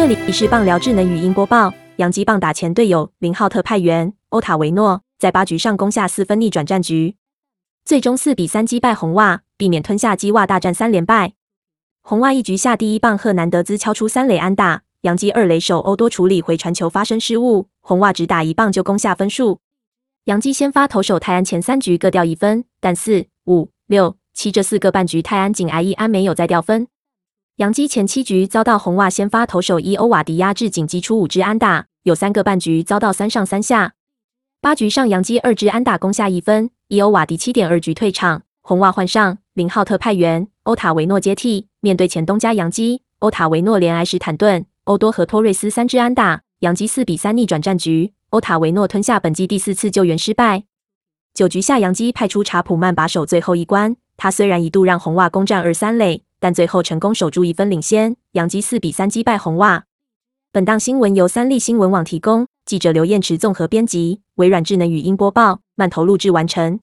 这里是棒聊智能语音播报。洋基棒打前队友林浩特派员欧塔维诺，在八局上攻下四分逆转战局，最终四比三击败红袜，避免吞下鸡袜大战三连败。红袜一局下第一棒赫南德兹敲出三垒安打，洋基二垒手欧多处理回传球发生失误，红袜只打一棒就攻下分数。洋基先发投手泰安前三局各掉一分，但四、五、六、七这四个半局泰安仅挨一安，没有再掉分。洋基前七局遭到红袜先发投手伊欧瓦迪压制，仅击出五支安打，有三个半局遭到三上三下。八局上洋基二支安打攻下一分，伊欧瓦迪七点二局退场，红袜换上林浩特派员欧塔维诺接替。面对前东家洋基，欧塔维诺连挨史坦顿、欧多和托瑞斯三支安打，洋基四比三逆转战局。欧塔维诺吞下本季第四次救援失败。九局下洋基派出查普曼把守最后一关，他虽然一度让红袜攻占二三垒。但最后成功守住一分领先，杨基四比三击败红袜。本档新闻由三立新闻网提供，记者刘彦池综合编辑，微软智能语音播报，慢投录制完成。